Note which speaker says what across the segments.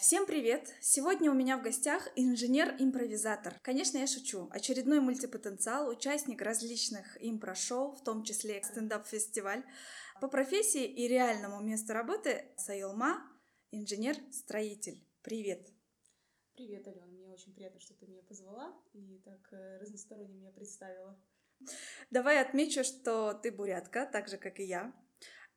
Speaker 1: Всем привет! Сегодня у меня в гостях инженер-импровизатор. Конечно, я шучу. Очередной мультипотенциал, участник различных импро-шоу, в том числе стендап-фестиваль. По профессии и реальному месту работы Саилма, инженер-строитель. Привет!
Speaker 2: Привет, Алена. Мне очень приятно, что ты меня позвала и так э, разносторонне меня представила.
Speaker 1: Давай отмечу, что ты бурятка, так же, как и я.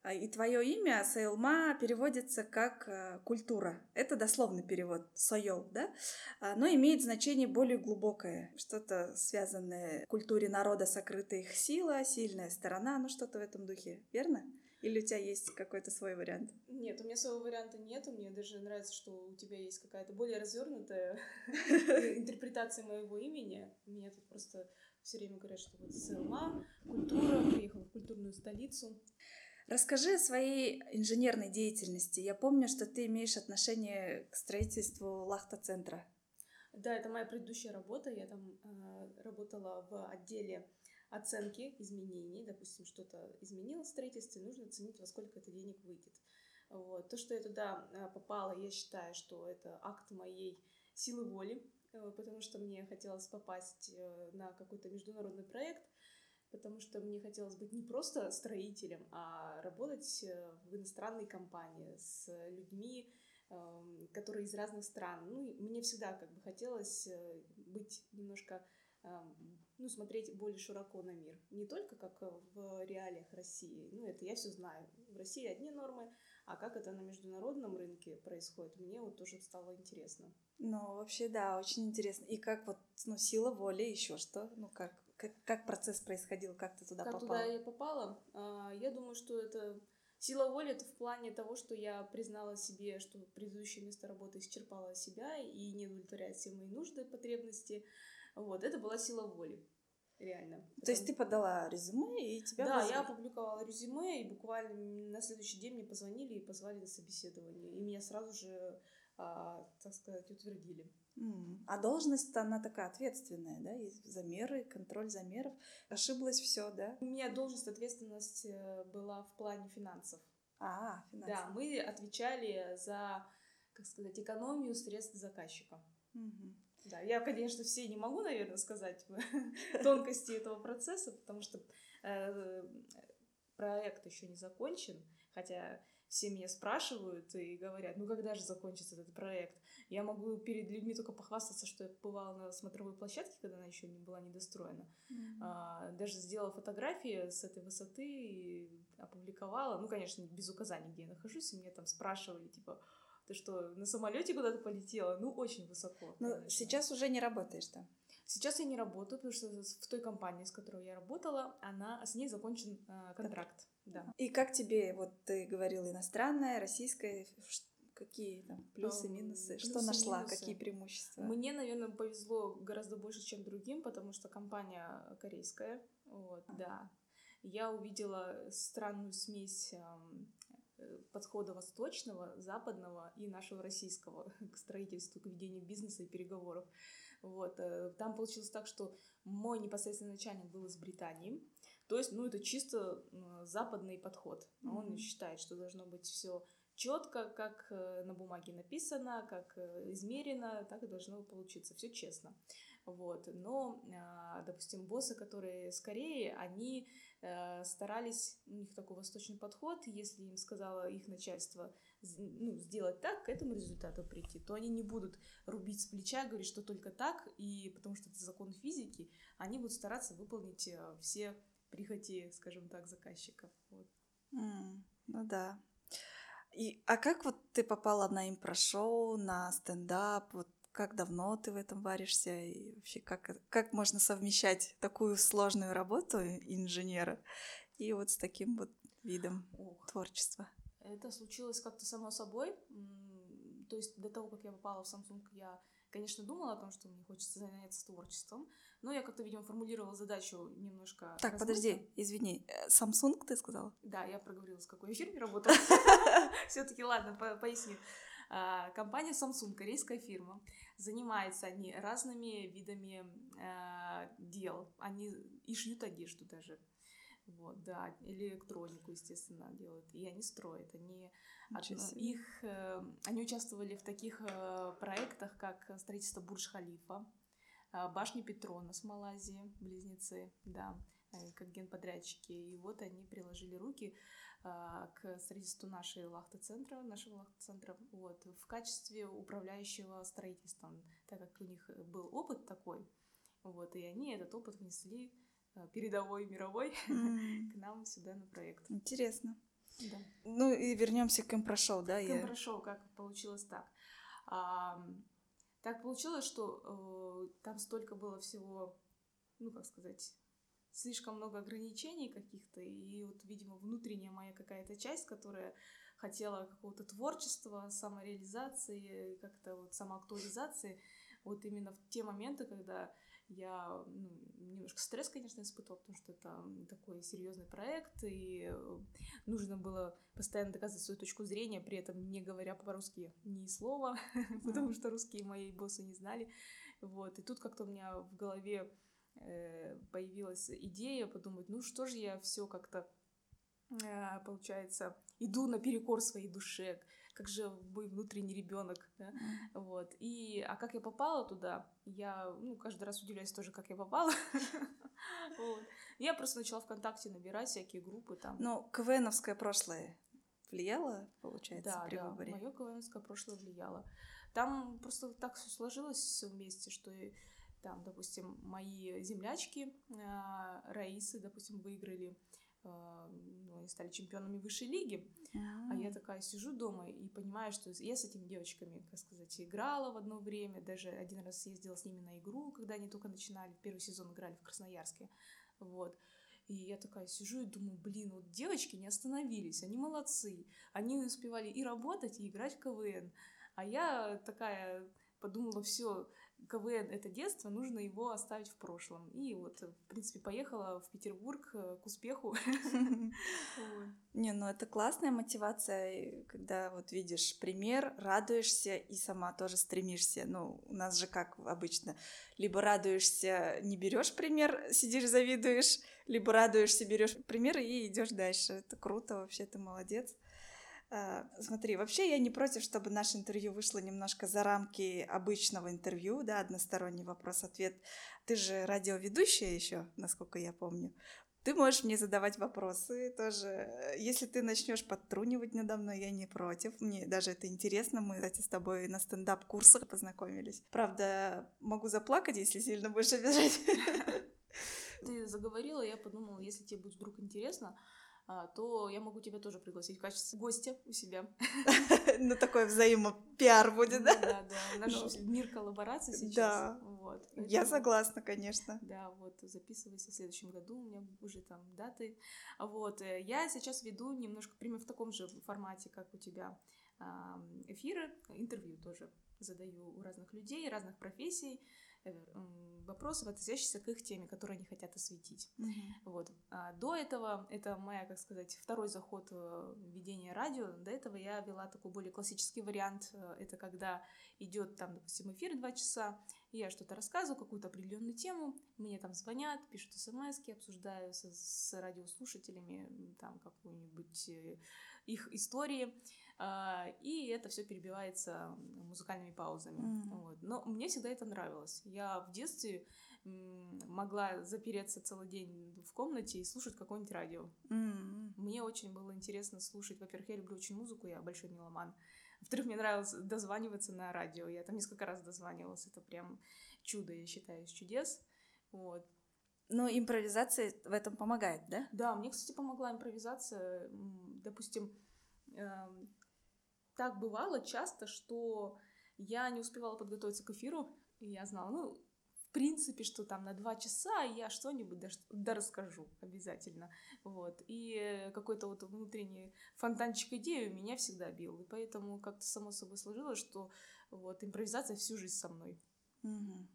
Speaker 1: А, и твое имя Саилма переводится как э, культура. Это дословный перевод Сойол, да? А, но имеет значение более глубокое. Что-то связанное с культуре народа, сокрытая их сила, сильная сторона, ну что-то в этом духе, верно? Или у тебя есть какой-то свой вариант?
Speaker 2: Нет, у меня своего варианта нет. Мне даже нравится, что у тебя есть какая-то более развернутая интерпретация моего имени. Меня тут просто все время говорят, что вот СЛМА, культура, приехала в культурную столицу.
Speaker 1: Расскажи о своей инженерной деятельности. Я помню, что ты имеешь отношение к строительству Лахта-центра.
Speaker 2: Да, это моя предыдущая работа. Я там э, работала в отделе оценки изменений. Допустим, что-то изменилось в строительстве, нужно оценить, во сколько это денег выйдет. Вот. То, что я туда э, попала, я считаю, что это акт моей силы воли, э, потому что мне хотелось попасть э, на какой-то международный проект, потому что мне хотелось быть не просто строителем, а работать э, в иностранной компании с людьми, эм, которые из разных стран. Ну, мне всегда как бы хотелось э, быть немножко эм, ну, смотреть более широко на мир. Не только как в реалиях России. Ну, это я все знаю. В России одни нормы, а как это на международном рынке происходит, мне вот тоже стало интересно.
Speaker 1: Ну, вообще, да, очень интересно. И как вот, ну, сила воли, еще что? Ну, как как, как процесс происходил, как ты туда
Speaker 2: как
Speaker 1: попала?
Speaker 2: Как туда я попала? А, я думаю, что это сила воли это в плане того, что я признала себе, что предыдущее место работы исчерпало себя и не удовлетворяет все мои нужды, потребности. Вот, это была сила воли. Реально. То
Speaker 1: Потому... есть ты подала резюме и тебя
Speaker 2: Да, вызвали. я опубликовала резюме, и буквально на следующий день мне позвонили и позвали на собеседование. И меня сразу же, а, так сказать, утвердили.
Speaker 1: А должность она такая ответственная, да, и замеры, контроль замеров. Ошиблась все, да?
Speaker 2: У меня должность, ответственность э, была в плане финансов.
Speaker 1: А, финансов.
Speaker 2: Да, мы отвечали за, как сказать, экономию средств заказчика.
Speaker 1: Угу.
Speaker 2: Да, я, конечно, все не могу, наверное, сказать тонкости этого процесса, потому что э, проект еще не закончен, хотя все меня спрашивают и говорят, ну когда же закончится этот проект? Я могу перед людьми только похвастаться, что я бывала на смотровой площадке, когда она еще не была недостроена. Mm-hmm. А, даже сделала фотографии с этой высоты и опубликовала. Ну, конечно, без указаний, где я нахожусь. И меня там спрашивали, типа, ты что, на самолете куда-то полетела? Ну, очень высоко.
Speaker 1: Ну, сейчас уже не работаешь там.
Speaker 2: Сейчас я не работаю, потому что в той компании, с которой я работала, она, с ней закончен э, контракт. Да.
Speaker 1: И как тебе, вот ты говорила, иностранная, российская, какие там плюсы, минусы, плюсы, что нашла, минусы. какие преимущества?
Speaker 2: Мне, наверное, повезло гораздо больше, чем другим, потому что компания корейская, вот, а. да. Я увидела странную смесь э, подхода восточного, западного и нашего российского к строительству, к ведению бизнеса и переговоров. Вот. Э, там получилось так, что мой непосредственный начальник был из Британии. То есть, ну, это чисто западный подход. Mm-hmm. Он считает, что должно быть все четко, как э, на бумаге написано, как э, измерено, так и должно получиться. Все честно. Вот. Но, а, допустим, боссы, которые с Кореи, они старались, у них такой восточный подход, если им сказала их начальство ну, сделать так, к этому результату прийти, то они не будут рубить с плеча, говорить, что только так, и потому что это закон физики, они будут стараться выполнить э, все прихоти, скажем так, заказчиков. Вот.
Speaker 1: Mm, ну да. И, а как вот ты попала на импро-шоу, на стендап? Вот как давно ты в этом варишься? И вообще, как, как можно совмещать такую сложную работу инженера и вот с таким вот видом Ох. творчества?
Speaker 2: Это случилось как-то само собой. То есть до того, как я попала в Samsung, я, конечно, думала о том, что мне хочется заняться творчеством, но я как-то, видимо, формулировала задачу немножко...
Speaker 1: Так, размыто. подожди, извини, э, Samsung ты сказала?
Speaker 2: Да, я проговорила, с какой фирме работала. Все-таки, ладно, поясню. А, компания Samsung, корейская фирма, занимается они разными видами а, дел. Они и шьют одежду даже. Вот, да, электронику, естественно, делают. И они строят. Они, от, их, э, они участвовали в таких э, проектах, как строительство Бурдж-Халифа, э, башни Петронас в Малайзии, близнецы, да, э, как генподрядчики. И вот они приложили руки э, к строительству нашей лахта-центра, нашего лахта-центра, вот, в качестве управляющего строительством, так как у них был опыт такой, вот, и они этот опыт внесли Э, передовой мировой mm. к нам сюда на проект.
Speaker 1: Интересно.
Speaker 2: Да.
Speaker 1: Ну и вернемся к импрошоу, да?
Speaker 2: К как получилось так. А, так получилось, что э, там столько было всего, ну как сказать, слишком много ограничений каких-то, и вот, видимо, внутренняя моя какая-то часть, которая хотела какого-то творчества, самореализации, как-то вот самоактуализации, вот именно в те моменты, когда я ну, немножко стресс, конечно, испытывала, потому что это такой серьезный проект, и э, нужно было постоянно доказывать свою точку зрения, при этом не говоря по-русски ни слова, потому что русские мои боссы не знали. Вот. И тут как-то у меня в голове э, появилась идея подумать, ну что же я все как-то э, получается, иду наперекор своей душе, как же мой внутренний ребенок, да? вот. И, а как я попала туда, я, ну, каждый раз удивляюсь тоже, как я попала. Я просто начала ВКонтакте набирать всякие группы там.
Speaker 1: Ну, КВНовское прошлое влияло, получается, при
Speaker 2: выборе? Да, мое КВНовское прошлое влияло. Там просто так все сложилось все вместе, что там, допустим, мои землячки э, Раисы, допустим, выиграли они стали чемпионами высшей лиги. А я такая сижу дома и понимаю, что я с этими девочками, как сказать, играла в одно время, даже один раз ездила с ними на игру, когда они только начинали, первый сезон играли в Красноярске, вот. И я такая сижу и думаю, блин, вот девочки не остановились, они молодцы, они успевали и работать, и играть в КВН. А я такая подумала, все, КВН — это детство, нужно его оставить в прошлом. И вот, в принципе, поехала в Петербург э, к успеху.
Speaker 1: Не, ну это классная мотивация, когда вот видишь пример, радуешься и сама тоже стремишься. Ну, у нас же как обычно, либо радуешься, не берешь пример, сидишь, завидуешь, либо радуешься, берешь пример и идешь дальше. Это круто, вообще ты молодец. А, смотри, вообще я не против, чтобы наше интервью вышло немножко за рамки обычного интервью, да, односторонний вопрос-ответ. Ты же радиоведущая еще, насколько я помню. Ты можешь мне задавать вопросы тоже. Если ты начнешь подтрунивать надо мной, я не против. Мне даже это интересно. Мы, кстати, с тобой на стендап-курсах познакомились. Правда, могу заплакать, если сильно будешь обижать.
Speaker 2: Ты заговорила, я подумала, если тебе будет вдруг интересно, то я могу тебя тоже пригласить в качестве гостя у себя.
Speaker 1: Ну, такой взаимопиар будет, да?
Speaker 2: Да, да. Наш ну, мир коллаборации сейчас. Да.
Speaker 1: Вот. Я согласна, конечно.
Speaker 2: Да, вот, записывайся в следующем году, у меня уже там даты. Вот, э, я сейчас веду немножко, примерно в таком же формате, как у тебя, эфиры, интервью тоже задаю у разных людей, разных профессий, вопросов, относящихся к их теме, которые они хотят осветить. Mm-hmm. Вот. А до этого, это моя, как сказать, второй заход в ведение радио. До этого я вела такой более классический вариант. Это когда идет там, допустим, эфир два часа, я что-то рассказываю, какую-то определенную тему, мне там звонят, пишут смс обсуждаю с, с радиослушателями там какую-нибудь э, их истории. А, и это все перебивается музыкальными паузами. Mm-hmm. Вот. Но мне всегда это нравилось. Я в детстве могла запереться целый день в комнате и слушать какое-нибудь радио. Mm-hmm. Мне очень было интересно слушать. Во-первых, я люблю очень музыку, я большой меломан. Во-вторых, мне нравилось дозваниваться на радио. Я там несколько раз дозванивалась. Это прям чудо, я считаю, из чудес. Вот.
Speaker 1: Но импровизация в этом помогает, да?
Speaker 2: Да, мне, кстати, помогла импровизация. Допустим, эм, так бывало часто, что я не успевала подготовиться к эфиру, и я знала, ну, в принципе, что там на два часа я что-нибудь да, да обязательно, вот. И какой-то вот внутренний фонтанчик идеи у меня всегда бил, и поэтому как-то само собой сложилось, что вот импровизация всю жизнь со мной.
Speaker 1: Угу.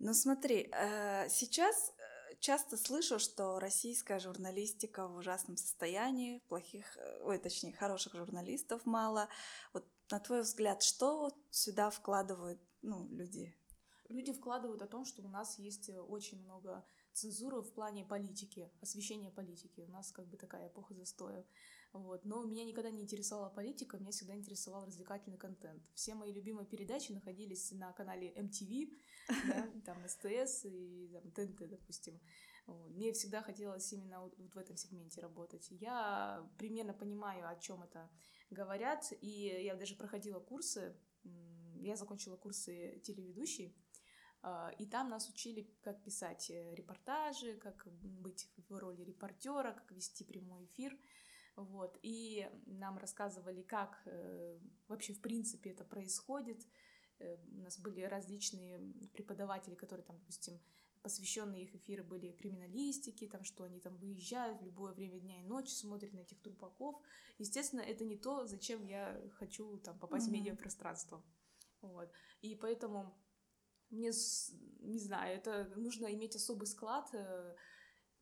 Speaker 1: Ну смотри, э, сейчас часто слышу, что российская журналистика в ужасном состоянии, плохих, э, ой, точнее, хороших журналистов мало. Вот на твой взгляд, что сюда вкладывают ну, люди?
Speaker 2: Люди вкладывают о том, что у нас есть э, очень много цензуру в плане политики, освещения политики. У нас как бы такая эпоха застоя. Вот. Но меня никогда не интересовала политика, меня всегда интересовал развлекательный контент. Все мои любимые передачи находились на канале MTV, да, там СТС и там, ТНТ, допустим. Вот. Мне всегда хотелось именно вот, вот в этом сегменте работать. Я примерно понимаю, о чем это говорят, и я даже проходила курсы, я закончила курсы телеведущей, а, и там нас учили, как писать э, репортажи, как быть в роли репортера, как вести прямой эфир. Вот. И нам рассказывали, как э, вообще в принципе это происходит. Э, у нас были различные преподаватели, которые там, допустим, посвященные их эфиры были криминалистики, там, что они там выезжают в любое время дня и ночи, смотрят на этих трупаков. Естественно, это не то, зачем я хочу там попасть mm-hmm. в медиапространство. Вот. И поэтому мне, не знаю, это нужно иметь особый склад э,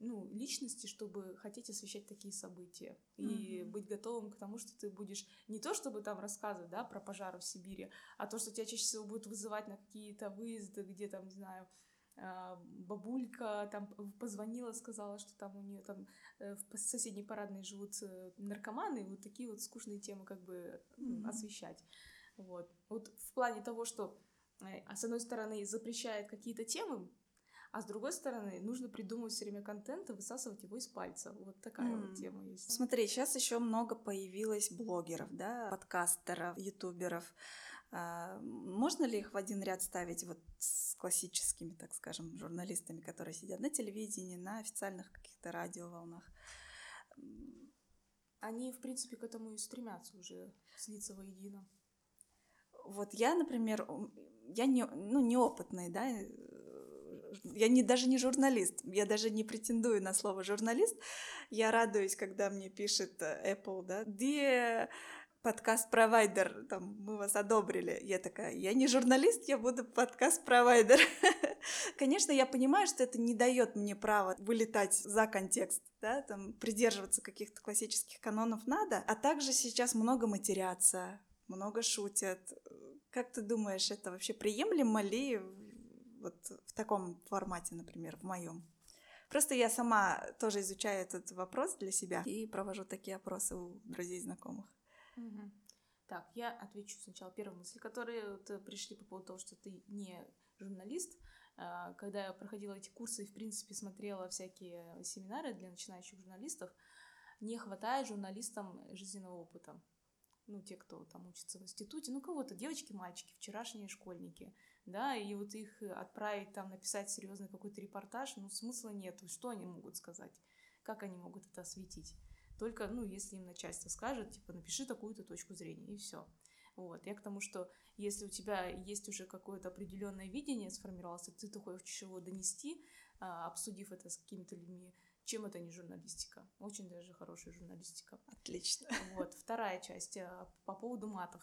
Speaker 2: ну, личности, чтобы хотеть освещать такие события и mm-hmm. быть готовым к тому, что ты будешь не то, чтобы там рассказывать, да, про пожары в Сибири, а то, что тебя чаще всего будет вызывать на какие-то выезды, где там, не знаю, а, бабулька там позвонила, сказала, что там у нее там э, в соседней парадной живут э, наркоманы, вот такие вот скучные темы как бы mm-hmm. освещать. Вот. Вот в плане того, что а с одной стороны запрещает какие-то темы, а с другой стороны, нужно придумывать все время контент и высасывать его из пальца. Вот такая mm. вот тема есть.
Speaker 1: Смотри, сейчас еще много появилось блогеров, да, подкастеров, ютуберов. А, можно ли их в один ряд ставить вот с классическими, так скажем, журналистами, которые сидят на телевидении, на официальных каких-то радиоволнах?
Speaker 2: Они, в принципе, к этому и стремятся уже слиться воедино.
Speaker 1: Вот я, например, я не, ну, неопытный, да, я не, даже не журналист, я даже не претендую на слово журналист. Я радуюсь, когда мне пишет э, Apple, да, где подкаст-провайдер, там, мы вас одобрили. Я такая, я не журналист, я буду подкаст-провайдер. Конечно, я понимаю, что это не дает мне права вылетать за контекст, да, там, придерживаться каких-то классических канонов надо, а также сейчас много матерятся, много шутят. Как ты думаешь, это вообще приемлемо ли вот в таком формате, например, в моем. Просто я сама тоже изучаю этот вопрос для себя и провожу такие опросы у друзей и знакомых.
Speaker 2: Угу. Так, я отвечу сначала первую мысль, которые вот э, пришли по поводу того, что ты не журналист. А, когда я проходила эти курсы и, в принципе, смотрела всякие семинары для начинающих журналистов, не хватает журналистам жизненного опыта. Ну, те, кто там учится в институте, ну, кого-то, девочки, мальчики, вчерашние школьники – да, и вот их отправить там написать серьезный какой-то репортаж, ну, смысла нет. Что они могут сказать? Как они могут это осветить? Только, ну, если им начальство скажет, типа, напиши такую-то точку зрения, и все. Вот. Я к тому, что если у тебя есть уже какое-то определенное видение сформировалось, и ты хочешь его донести, а, обсудив это с какими-то людьми, чем это не журналистика? Очень даже хорошая журналистика.
Speaker 1: Отлично.
Speaker 2: Вот. Вторая часть а, по поводу матов.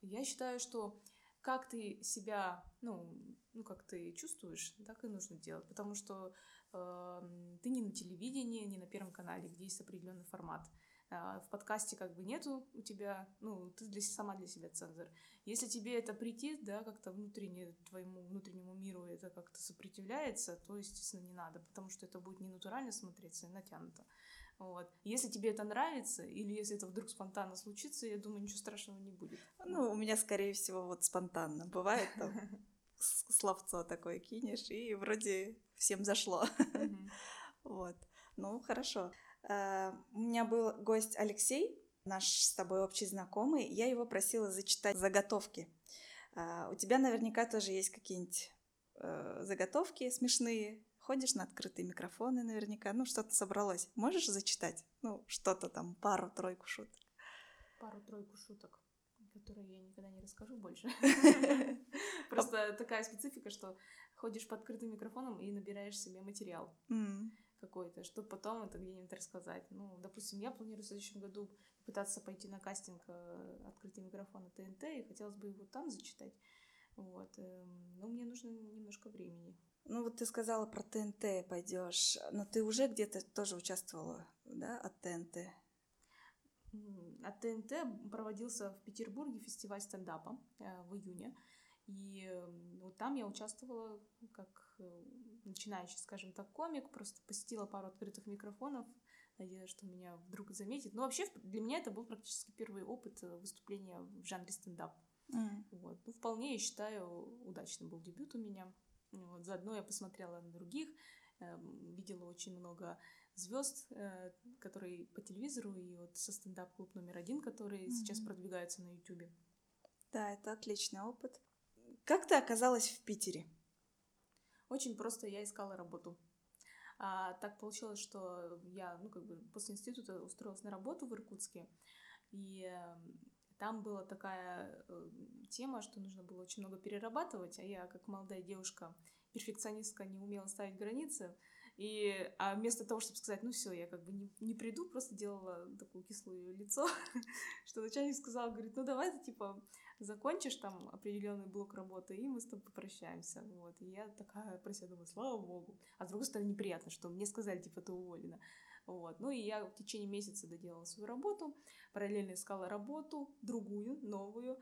Speaker 2: Я считаю, что как ты себя, ну, ну, как ты чувствуешь, так и нужно делать, потому что э, ты не на телевидении, не на Первом канале, где есть определенный формат. Э, в подкасте как бы нету у тебя, ну, ты для, сама для себя цензор. Если тебе это прийти, да, как-то внутренне, твоему внутреннему миру это как-то сопротивляется, то, естественно, не надо, потому что это будет не натурально смотреться и натянуто. Вот. Если тебе это нравится, или если это вдруг спонтанно случится, я думаю, ничего страшного не будет.
Speaker 1: Ну, у меня, скорее всего, вот спонтанно. Бывает там словцо такое кинешь, и вроде всем зашло. Вот. Ну, хорошо. А, у меня был гость Алексей, наш с тобой общий знакомый. Я его просила зачитать заготовки. А, у тебя наверняка тоже есть какие-нибудь э, заготовки смешные, ходишь на открытые микрофоны наверняка, ну, что-то собралось. Можешь зачитать? Ну, что-то там, пару-тройку шуток.
Speaker 2: Пару-тройку шуток, которые я никогда не расскажу больше. Просто такая специфика, что ходишь под открытым микрофоном и набираешь себе материал какой-то, чтобы потом это где-нибудь рассказать. Ну, допустим, я планирую в следующем году пытаться пойти на кастинг э, открытый микрофон ТНТ, и хотелось бы его там зачитать. Вот. Эм, но мне нужно немножко времени.
Speaker 1: Ну вот ты сказала про ТНТ пойдешь, но ты уже где-то тоже участвовала, да, от ТНТ?
Speaker 2: От ТНТ проводился в Петербурге фестиваль стендапа э, в июне. И вот там я участвовала как э, начинающий, скажем так, комик, просто посетила пару открытых микрофонов, надеялась, что меня вдруг заметит. Но вообще для меня это был практически первый опыт э, выступления в жанре стендап. Mm. Вот. Ну, вполне, я считаю, удачный был дебют у меня. Вот. Заодно я посмотрела на других, э, видела очень много звезд, э, которые по телевизору, и вот со стендап-клуб номер один, который mm-hmm. сейчас продвигается на Ютубе.
Speaker 1: Да, это отличный опыт. Как ты оказалась в Питере?
Speaker 2: Очень просто я искала работу. А, так получилось, что я, ну, как бы после института устроилась на работу в Иркутске, и э, там была такая э, тема, что нужно было очень много перерабатывать, а я, как молодая девушка, перфекционистка, не умела ставить границы, и а вместо того, чтобы сказать, ну все, я как бы не, не приду, просто делала такое кислое лицо, что начальник сказал, говорит, ну давай ты типа закончишь там определенный блок работы, и мы с тобой попрощаемся. Вот. И я такая про слава богу. А с другой стороны, неприятно, что мне сказали, типа, ты уволена. Вот. Ну и я в течение месяца доделала свою работу, параллельно искала работу, другую, новую,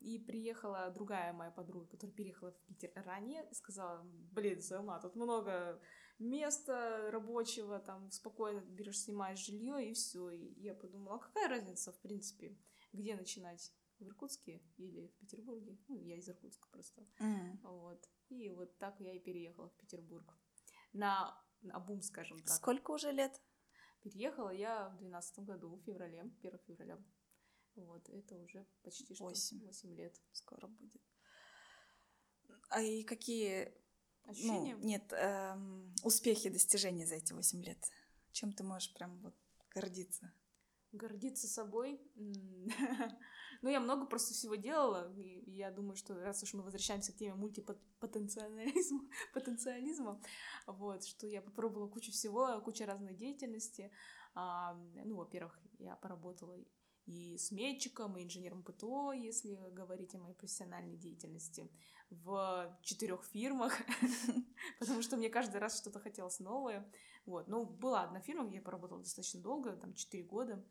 Speaker 2: и приехала другая моя подруга, которая переехала в Питер ранее, сказала, блин, Сэлма, тут много места рабочего, там спокойно берешь, снимаешь жилье и все. И я подумала, а какая разница, в принципе, где начинать? В Иркутске или в Петербурге? Ну, я из Иркутска просто. Mm. Вот. И вот так я и переехала в Петербург. На, на бум, скажем так.
Speaker 1: Сколько уже лет?
Speaker 2: Переехала я в двенадцатом году, в феврале, 1 февраля. Вот, это уже почти что 8, 8 лет.
Speaker 1: Скоро будет. А и какие
Speaker 2: ощущения?
Speaker 1: Ну, нет, эм, успехи, достижения за эти 8 лет? Чем ты можешь прям вот гордиться?
Speaker 2: Гордиться собой? ну, я много просто всего делала, и я думаю, что раз уж мы возвращаемся к теме мультипотенциализма, потенциализма, вот, что я попробовала кучу всего, куча разной деятельности. А, ну, во-первых, я поработала и сметчиком, и инженером ПТО, если говорить о моей профессиональной деятельности, в четырех фирмах, потому что мне каждый раз что-то хотелось новое. Вот. Ну, была одна фирма, где я поработала достаточно долго, там, четыре года.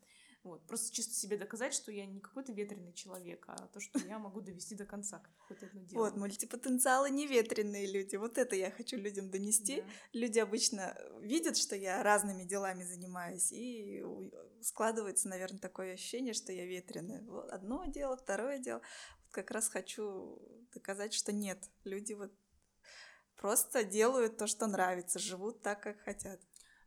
Speaker 2: Вот. Просто чисто себе доказать, что я не какой-то ветреный человек, а то, что я могу довести до конца какое-то одно дело.
Speaker 1: Вот, мультипотенциалы не ветреные люди. Вот это я хочу людям донести. Да. Люди обычно видят, что я разными делами занимаюсь, и складывается, наверное, такое ощущение, что я ветреная. Вот одно дело, второе дело. Вот как раз хочу доказать, что нет. Люди вот просто делают то, что нравится, живут так, как хотят.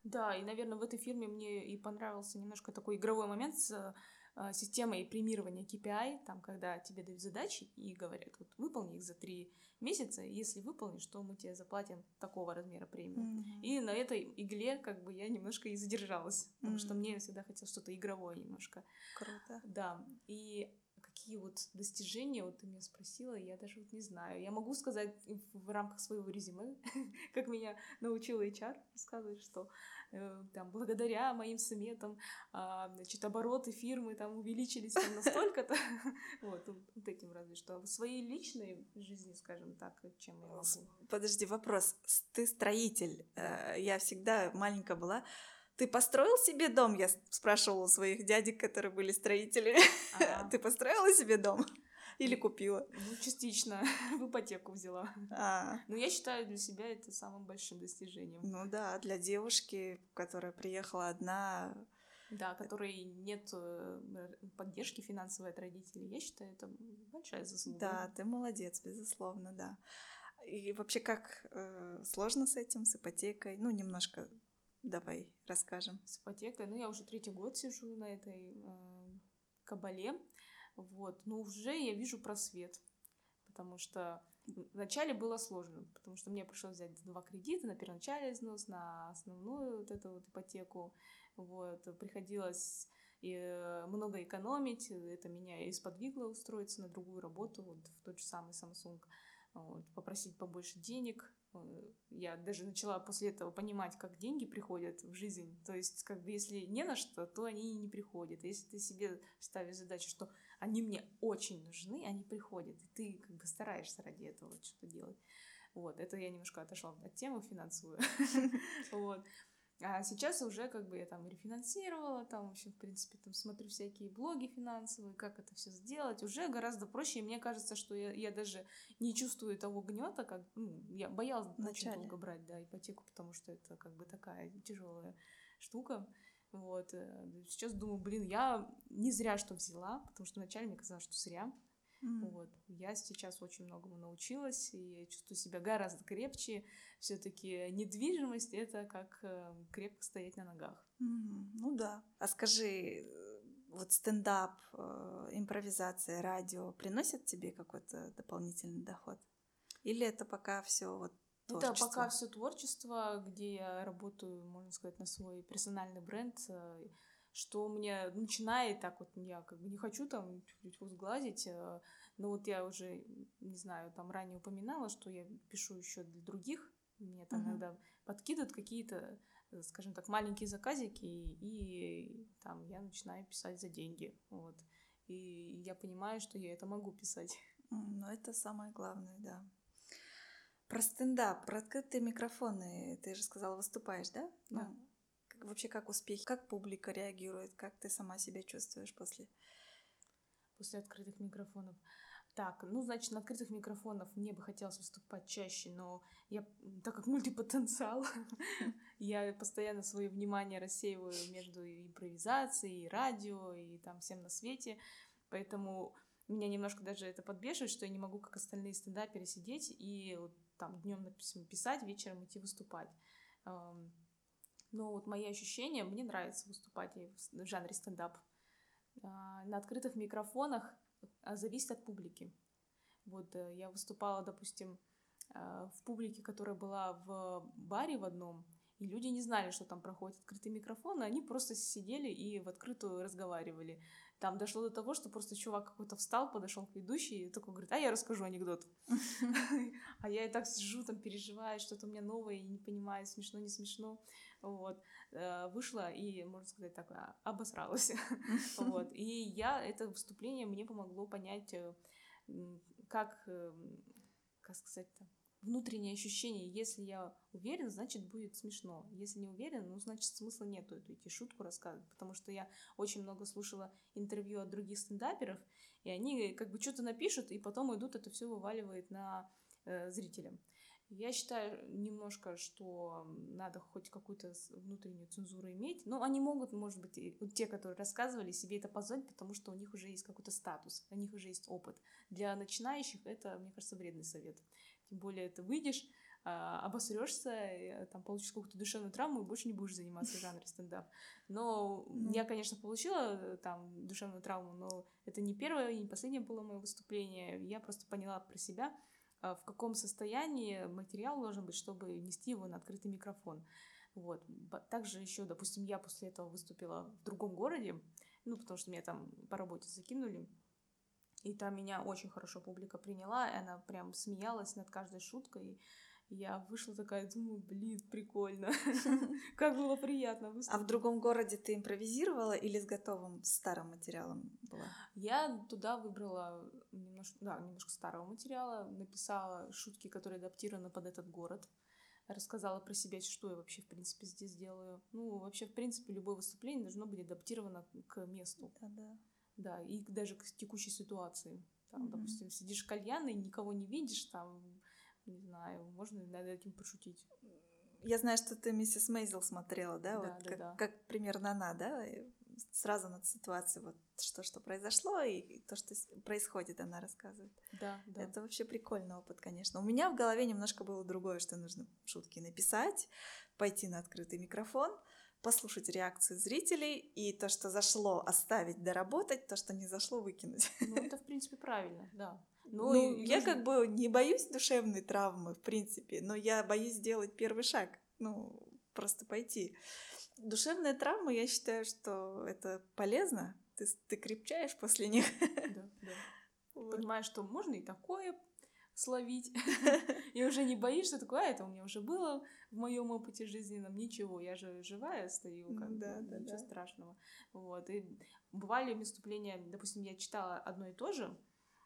Speaker 2: Да, и, наверное, в этой фирме мне и понравился немножко такой игровой момент с э, системой премирования KPI, там, когда тебе дают задачи и говорят, вот выполни их за три месяца, и если выполнишь, то мы тебе заплатим такого размера премию. Mm-hmm. И на этой игле как бы я немножко и задержалась, потому mm-hmm. что мне всегда хотелось что-то игровое немножко.
Speaker 1: Круто.
Speaker 2: Да, и какие вот достижения, вот ты меня спросила, я даже вот не знаю. Я могу сказать в рамках своего резюме, как меня научил HR, рассказывать, что э, там благодаря моим сметам, э, значит, обороты фирмы там увеличились там настолько-то, вот, вот этим разве что. В своей личной жизни, скажем так, чем я могу.
Speaker 1: Подожди, вопрос. Ты строитель. Э, я всегда маленькая была, ты построил себе дом? Я спрашивала у своих дядек, которые были строители. Ага. Ты построила себе дом? Или купила?
Speaker 2: Ну, частично. В ипотеку взяла. А. Но я считаю для себя это самым большим достижением.
Speaker 1: Ну да, для девушки, которая приехала одна...
Speaker 2: Да, которой нет э, поддержки финансовой от родителей. Я считаю, это большая заслуга.
Speaker 1: Да, ты молодец, безусловно, да. И вообще, как э, сложно с этим, с ипотекой? Ну, немножко Давай расскажем.
Speaker 2: С ипотекой. Ну, я уже третий год сижу на этой э, кабале. Вот. Но уже я вижу просвет. Потому что вначале было сложно, потому что мне пришлось взять два кредита на первоначальный взнос, на основную вот эту вот ипотеку. Вот. Приходилось и э, много экономить. Это меня и сподвигло устроиться на другую работу, вот в тот же самый Samsung. Вот. Попросить побольше денег, Э, я даже начала после этого понимать, как деньги приходят в жизнь. То есть, как бы, если не на что, то они и не приходят. Если ты себе ставишь задачу, что они мне очень нужны, они приходят, и ты как бы стараешься ради этого что-то делать. Вот, это я немножко отошла от темы финансовую. Вот. А сейчас уже как бы я там рефинансировала, там, в общем, в принципе, там смотрю всякие блоги финансовые, как это все сделать. Уже гораздо проще, и мне кажется, что я, я даже не чувствую того гнета, как ну, я боялась очень долго брать, да, ипотеку, потому что это как бы такая тяжелая штука. Вот. Э, сейчас думаю, блин, я не зря что взяла, потому что вначале мне казалось, что зря. Mm. Вот. Я сейчас очень многому научилась и чувствую себя гораздо крепче. Все-таки недвижимость это как э, крепко стоять на ногах.
Speaker 1: Mm. Ну да. А скажи, э, вот стендап, э, импровизация, радио приносят тебе какой-то дополнительный доход? Или это пока все вот
Speaker 2: творчество? Это пока все творчество, где я работаю, можно сказать, на свой персональный бренд что мне начинает так вот, я как бы не хочу там чуть-чуть возглазить, э, но вот я уже, не знаю, там ранее упоминала, что я пишу еще для других, мне там uh-huh. иногда подкидывают какие-то, э, скажем так, маленькие заказики, и, и там я начинаю писать за деньги, вот. И я понимаю, что я это могу писать.
Speaker 1: Ну, это самое главное, да. Про стендап, про открытые микрофоны, ты же сказала, выступаешь, да?
Speaker 2: Да.
Speaker 1: Ну, вообще как успехи, как публика реагирует, как ты сама себя чувствуешь после
Speaker 2: после открытых микрофонов. Так, ну, значит, на открытых микрофонах мне бы хотелось выступать чаще, но я, так как мультипотенциал, я постоянно свое внимание рассеиваю между импровизацией, и радио, и там всем на свете, поэтому меня немножко даже это подбешивает, что я не могу, как остальные стендаперы, сидеть и там днем писать, вечером идти выступать. Но вот мои ощущения, мне нравится выступать в жанре стендап. А, на открытых микрофонах а, зависит от публики. Вот э, я выступала, допустим, а, в публике, которая была в баре в одном, и люди не знали, что там проходит открытый микрофон, и они просто сидели и в открытую разговаривали. Там дошло до того, что просто чувак какой-то встал, подошел к ведущей и такой говорит, а я расскажу анекдот. А я и так сижу, там переживаю, что-то у меня новое, и не понимаю, смешно, не смешно. Вот. Э, вышла и, можно сказать так, обосралась. Вот. И я, это выступление мне помогло понять, э, как, э, как сказать-то, внутреннее ощущение. Если я уверен, значит будет смешно. Если не уверен, ну значит смысла нету эту идти шутку рассказывать. Потому что я очень много слушала интервью от других стендаперов, и они как бы что-то напишут, и потом идут это все вываливает на э, зрителям. Я считаю немножко, что надо хоть какую-то внутреннюю цензуру иметь. Но они могут, может быть, и, те, которые рассказывали, себе это позволить, потому что у них уже есть какой-то статус, у них уже есть опыт. Для начинающих это, мне кажется, вредный совет. Тем более ты выйдешь, а, обосрешься, там получишь какую-то душевную травму и больше не будешь заниматься жанром стендап. Но mm-hmm. я, конечно, получила э, там душевную травму, но это не первое и не последнее было мое выступление. Я просто поняла про себя, а, в каком состоянии материал должен быть, чтобы нести его на открытый микрофон. Вот. Также еще, допустим, я после этого выступила в другом городе, ну, потому что меня там по работе закинули, и там меня очень хорошо публика приняла, и она прям смеялась над каждой шуткой. Я вышла такая, думаю, блин, прикольно. Как было приятно
Speaker 1: А в другом городе ты импровизировала или с готовым старым материалом была?
Speaker 2: Я туда выбрала немножко, да, немножко старого материала, написала шутки, которые адаптированы под этот город рассказала про себя, что я вообще, в принципе, здесь делаю. Ну, вообще, в принципе, любое выступление должно быть адаптировано к месту.
Speaker 1: Да, да.
Speaker 2: Да, и даже к текущей ситуации. Там, mm-hmm. допустим, сидишь в кальянной, никого не видишь, там, не знаю, можно над этим пошутить.
Speaker 1: Я знаю, что ты миссис Мейзел смотрела, да?
Speaker 2: Да,
Speaker 1: вот
Speaker 2: да,
Speaker 1: как,
Speaker 2: да.
Speaker 1: как примерно она, да? Сразу над ситуацией, вот что, что произошло и то, что происходит, она рассказывает.
Speaker 2: Да, да.
Speaker 1: Это вообще прикольный опыт, конечно. У меня в голове немножко было другое, что нужно шутки написать, пойти на открытый микрофон, послушать реакцию зрителей и то, что зашло, оставить, доработать, то, что не зашло, выкинуть.
Speaker 2: Ну, это, в принципе, правильно, да.
Speaker 1: Ну, ну я нужно... как бы не боюсь душевной травмы, в принципе, но я боюсь сделать первый шаг, ну, просто пойти. Душевная травма, я считаю, что это полезно, ты, ты крепчаешь после них.
Speaker 2: Да, да. Вот. Понимаешь, что можно и такое словить. И уже не боишься, такое, а это у меня уже было в моем опыте жизненном, ничего, я же живая стою, как да, бы, да, ничего да. страшного. Вот. И бывали выступления, допустим, я читала одно и то же,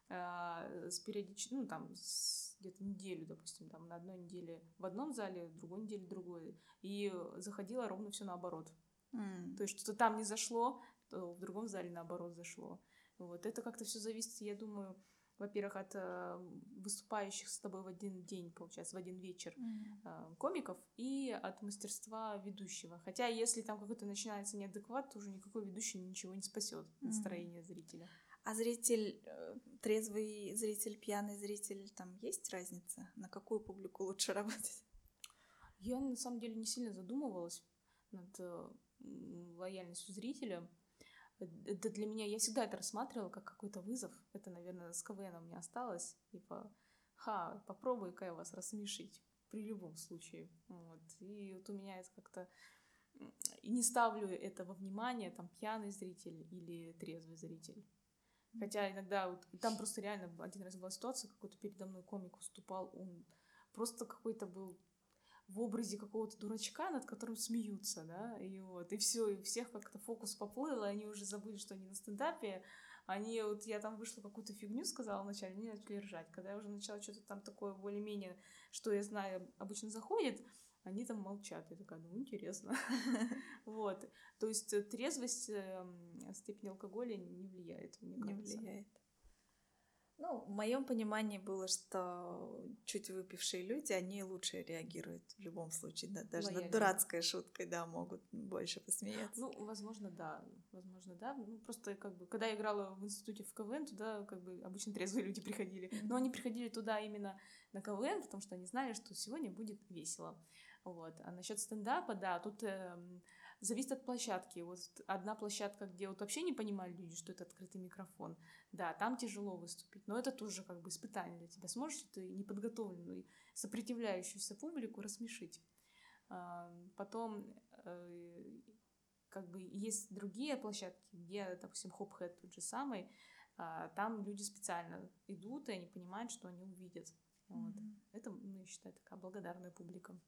Speaker 2: э, с периодич... ну, там, с где-то неделю, допустим, там на одной неделе в одном зале, в другой неделе в другой. И заходило ровно все наоборот. Mm. То есть что-то там не зашло, то в другом зале наоборот зашло. Вот. Это как-то все зависит, я думаю, во-первых, от э, выступающих с тобой в один день, получается, в один вечер mm-hmm. комиков, и от мастерства ведущего. Хотя, если там какой-то начинается неадекват, то уже никакой ведущий ничего не спасет mm-hmm. настроение зрителя.
Speaker 1: А зритель, э, трезвый зритель, пьяный зритель, там есть разница? На какую публику лучше работать?
Speaker 2: Я на самом деле не сильно задумывалась над лояльностью зрителя это для меня, я всегда это рассматривала как какой-то вызов. Это, наверное, с КВН у меня осталось. Типа, ха, попробуй-ка я вас рассмешить. При любом случае. Вот. И вот у меня это как-то... И не ставлю это во внимание, там, пьяный зритель или трезвый зритель. Хотя иногда вот, там просто реально один раз была ситуация, какой-то передо мной комик выступал, он просто какой-то был в образе какого-то дурачка, над которым смеются, да, и вот, и все, и у всех как-то фокус поплыл, и они уже забыли, что они на стендапе, они, вот я там вышла какую-то фигню сказала вначале, они начали ржать. Когда я уже начала что-то там такое более-менее, что я знаю, обычно заходит, они там молчат. Я такая, ну, интересно. Вот. То есть трезвость, эм, степень алкоголя не влияет, мне кажется.
Speaker 1: Не влияет. Ну, в моем понимании было, что чуть выпившие люди, они лучше реагируют в любом случае, да, даже Лояльно. над дурацкой шуткой, да, могут больше посмеяться.
Speaker 2: Ну, возможно, да, возможно, да. Ну, просто как бы, когда я играла в институте в КВН, туда как бы обычно трезвые люди приходили. Но они приходили туда именно на КВН, потому что они знали, что сегодня будет весело. Вот. А насчет стендапа, да, тут э, зависит от площадки. Вот одна площадка, где вот вообще не понимали люди, что это открытый микрофон, да, там тяжело выступить, но это тоже как бы испытание для тебя. Сможешь ты неподготовленную, сопротивляющуюся публику рассмешить? А, потом э, как бы есть другие площадки, где, допустим, хоп-хэт тот же самый, а, там люди специально идут, и они понимают, что они увидят. Вот. Mm-hmm. Это, ну, я считаю, такая благодарная публика.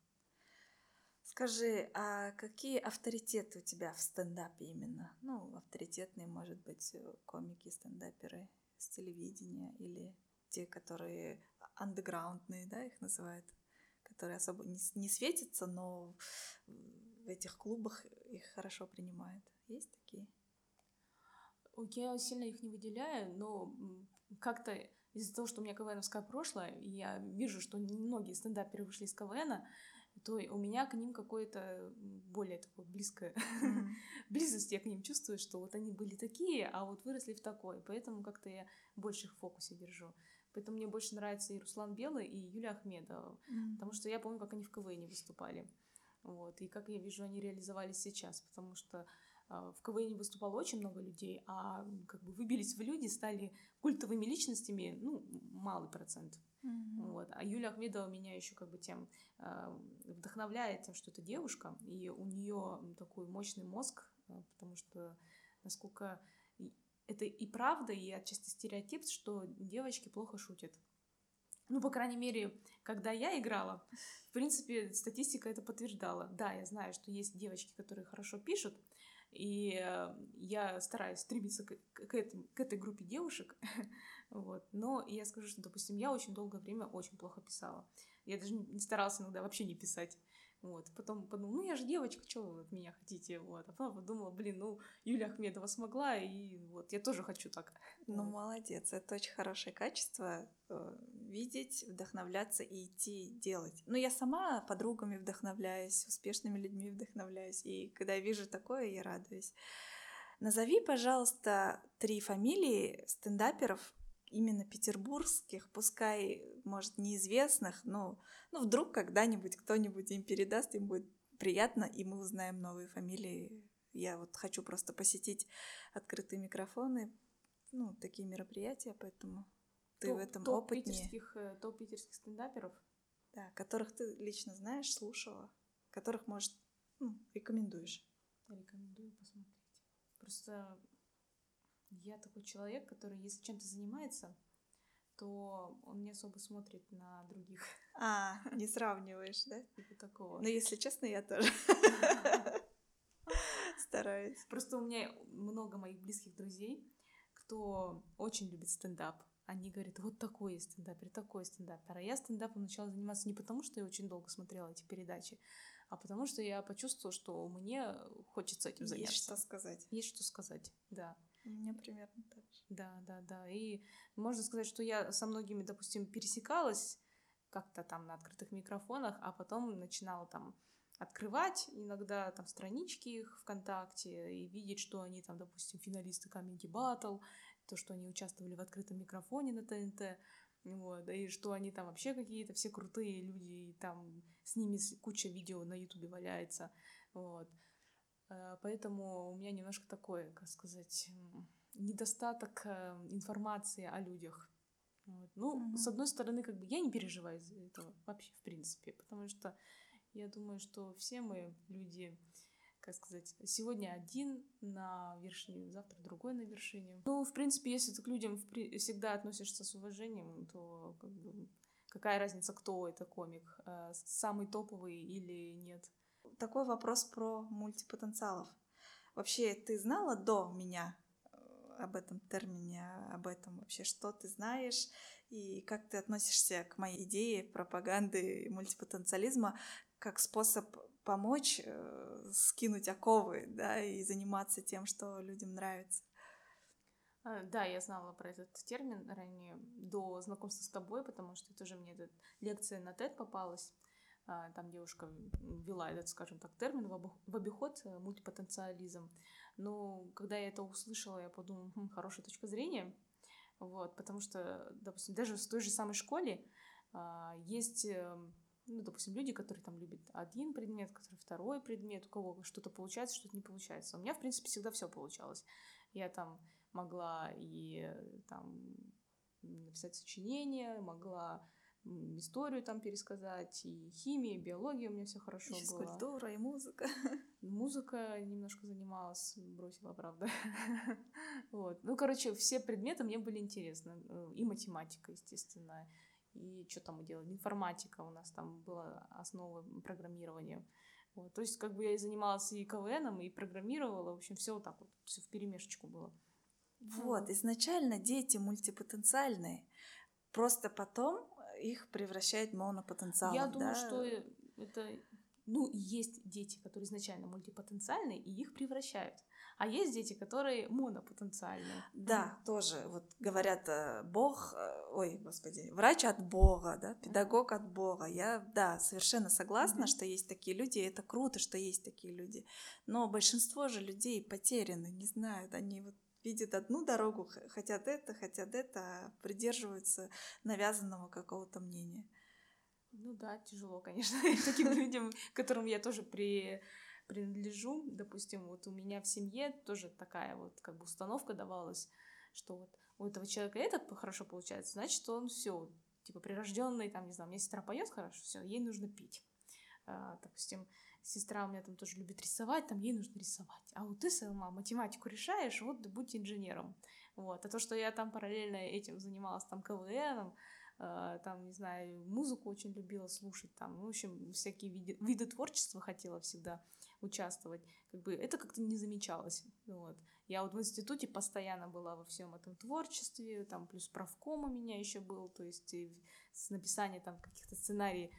Speaker 1: Скажи, а какие авторитеты у тебя в стендапе именно? Ну, авторитетные, может быть, э, комики, стендаперы с телевидения или те, которые андеграундные, да, их называют, которые особо не, не светятся, но в этих клубах их хорошо принимают. Есть такие?
Speaker 2: Я сильно их не выделяю, но как-то из-за того, что у меня КВНовское прошлое, я вижу, что многие стендаперы вышли из КВНа, то у меня к ним какое-то более такое близкое mm-hmm. близость я к ним чувствую, что вот они были такие, а вот выросли в такой, поэтому как-то я больше их в фокусе держу. Поэтому мне больше нравится и Руслан Белый, и Юлия Ахмедова, mm-hmm. потому что я помню, как они в КВН выступали. Вот, и как я вижу, они реализовались сейчас, потому что э, в КВН выступало очень много людей, а как бы выбились в люди, стали культовыми личностями, ну, малый процент. Mm-hmm. Вот. А Юлия Ахмедова меня еще как бы тем э, вдохновляет тем, что это девушка, и у нее такой мощный мозг, э, потому что насколько это и правда, и отчасти стереотип, что девочки плохо шутят. Ну, по крайней мере, когда я играла, в принципе, статистика это подтверждала. Да, я знаю, что есть девочки, которые хорошо пишут, и э, я стараюсь стремиться к, к, этим, к этой группе девушек. вот. Но я скажу, что, допустим, я очень долгое время очень плохо писала. Я даже не старалась иногда вообще не писать. Вот. Потом подумала, ну я же девочка, что вы от меня хотите? Вот. А потом подумала, блин, ну Юлия Ахмедова смогла, и вот я тоже хочу так.
Speaker 1: Ну, молодец, это очень хорошее качество э, видеть, вдохновляться и идти делать. Ну, я сама подругами вдохновляюсь, успешными людьми вдохновляюсь, и когда я вижу такое, я радуюсь. Назови, пожалуйста, три фамилии стендаперов, именно петербургских, пускай, может, неизвестных, но ну, вдруг когда-нибудь кто-нибудь им передаст, им будет приятно, и мы узнаем новые фамилии. Я вот хочу просто посетить открытые микрофоны, ну, такие мероприятия, поэтому ты топ, в этом топ опытнее.
Speaker 2: Питерских, э, топ питерских стендаперов?
Speaker 1: Да, которых ты лично знаешь, слушала, которых, может, ну, рекомендуешь.
Speaker 2: Рекомендую посмотреть. Просто я такой человек, который, если чем-то занимается, то он не особо смотрит на других.
Speaker 1: А, не сравниваешь, да?
Speaker 2: Типа такого.
Speaker 1: Ну, если честно, я тоже стараюсь.
Speaker 2: Просто у меня много моих близких друзей, кто очень любит стендап. они говорят, вот такой есть стендапер, такой стендапер. А я стендапом начала заниматься не потому, что я очень долго смотрела эти передачи, а потому что я почувствовала, что мне хочется этим заняться.
Speaker 1: Есть что сказать.
Speaker 2: Есть что сказать, да.
Speaker 1: У меня примерно так же.
Speaker 2: Да, да, да. И можно сказать, что я со многими, допустим, пересекалась как-то там на открытых микрофонах, а потом начинала там открывать иногда там странички их ВКонтакте и видеть, что они там, допустим, финалисты Comedy Battle, то, что они участвовали в открытом микрофоне на ТНТ, вот, и что они там вообще какие-то все крутые люди, и там с ними куча видео на Ютубе валяется, вот. Э, поэтому у меня немножко такой, как сказать, недостаток э, информации о людях. Вот. Ну, mm-hmm. с одной стороны, как бы я не переживаю из-за этого вообще, в принципе, потому что я думаю, что все мы люди, как сказать, сегодня один на вершине, завтра другой на вершине. Ну, в принципе, если ты к людям всегда относишься с уважением, то как бы, какая разница, кто это комик, э, самый топовый или нет.
Speaker 1: Такой вопрос про мультипотенциалов. Вообще, ты знала до меня э, об этом термине, об этом вообще, что ты знаешь и как ты относишься к моей идее пропаганды мультипотенциализма как способ помочь э, скинуть оковы, да, и заниматься тем, что людям нравится.
Speaker 2: А, да, я знала про этот термин ранее, до знакомства с тобой, потому что тоже мне эта лекция на TED попалась. А, там девушка ввела этот, скажем так, термин в обиход, э, мультипотенциализм. Но когда я это услышала, я подумала, хм, хорошая точка зрения. Вот, потому что, допустим, даже в той же самой школе а, есть эм, ну, допустим, люди, которые там любят один предмет, который второй предмет, у кого что-то получается, что-то не получается. У меня, в принципе, всегда все получалось. Я там могла и там написать сочинение, могла историю там пересказать, и химия, и биология у меня все хорошо
Speaker 1: и
Speaker 2: было.
Speaker 1: Физкультура, и музыка.
Speaker 2: Музыка немножко занималась, бросила, правда. вот. Ну, короче, все предметы мне были интересны. Э, и математика, естественно, и что там мы делали, информатика у нас там была основа программирования. Вот. То есть как бы я и занималась и КВНом, и программировала, в общем, все вот так вот, все в перемешечку было.
Speaker 1: Вот, изначально дети мультипотенциальные, просто потом их превращает в монопотенциал.
Speaker 2: Я думаю, да? что это, ну, есть дети, которые изначально мультипотенциальные, и их превращают. А есть дети, которые монопотенциальные.
Speaker 1: Да, тоже. Вот говорят, э, Бог, э, ой, господи, врач от Бога, да, педагог от Бога. Я, да, совершенно согласна, mm-hmm. что есть такие люди, и это круто, что есть такие люди. Но большинство же людей потеряны, не знают, они вот видят одну дорогу, хотят это, хотят это, а придерживаются навязанного какого-то мнения.
Speaker 2: Ну да, тяжело, конечно, таким людям, которым я тоже при принадлежу, допустим, вот у меня в семье тоже такая вот как бы установка давалась, что вот у этого человека этот хорошо получается, значит, он все, типа прирожденный, там, не знаю, у меня сестра поет хорошо, все, ей нужно пить. А, допустим, сестра у меня там тоже любит рисовать, там ей нужно рисовать. А вот ты сама математику решаешь, вот будь инженером. Вот. А то, что я там параллельно этим занималась там КВНом, э, там, не знаю, музыку очень любила слушать, там, в общем, всякие виды, виды творчества хотела всегда участвовать, как бы это как-то не замечалось. Вот. Я вот в институте постоянно была во всем этом творчестве, там плюс правком у меня еще был, то есть с написания там каких-то сценариев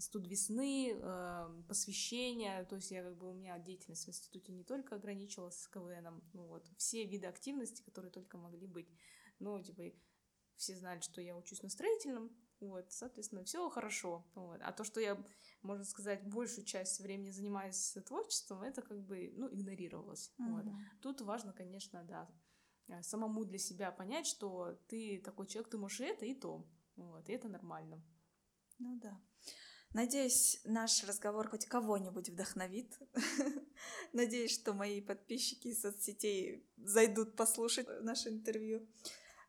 Speaker 2: студ весны, э, посвящения, то есть я как бы у меня деятельность в институте не только ограничивалась с КВНом, ну вот, все виды активности, которые только могли быть, ну, типа, все знали, что я учусь на строительном, вот, соответственно, все хорошо, вот, а то, что я можно сказать, большую часть времени занимаюсь творчеством, это как бы, ну, игнорировалось. Mm-hmm. Вот. Тут важно, конечно, да, э, самому для себя понять, что ты такой человек, ты можешь и это, и то. Вот, и это нормально.
Speaker 1: Ну да. Надеюсь, наш разговор хоть кого-нибудь вдохновит. Надеюсь, что мои подписчики из соцсетей зайдут послушать наше интервью.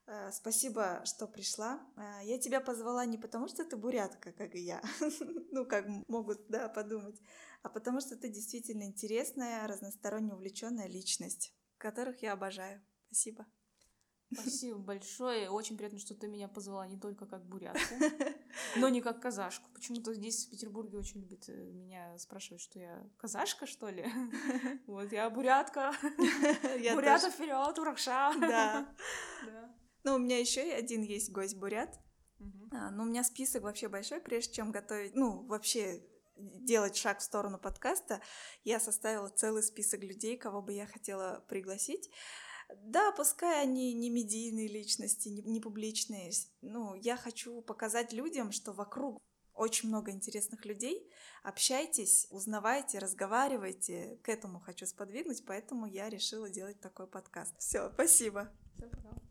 Speaker 1: Э, спасибо, что пришла. Э, я тебя позвала не потому, что ты бурятка, как и я, ну, как могут, да, подумать, а потому что ты действительно интересная, разносторонне увлеченная личность, которых я обожаю. Спасибо.
Speaker 2: Спасибо большое. Очень приятно, что ты меня позвала не только как бурятку, но не как казашку. Почему-то здесь, в Петербурге, очень любят э, меня спрашивать, что я казашка, что ли? Вот, я бурятка. Бурята вперед, уракша.
Speaker 1: Да. Ну, у меня еще один есть гость бурят. А, ну, у меня список вообще большой, прежде чем готовить, ну, вообще делать шаг в сторону подкаста, я составила целый список людей, кого бы я хотела пригласить. Да, пускай они не медийные личности, не, не публичные. Ну, я хочу показать людям, что вокруг очень много интересных людей. Общайтесь, узнавайте, разговаривайте. К этому хочу сподвигнуть, поэтому я решила делать такой подкаст. Все, спасибо.
Speaker 2: Все, пока.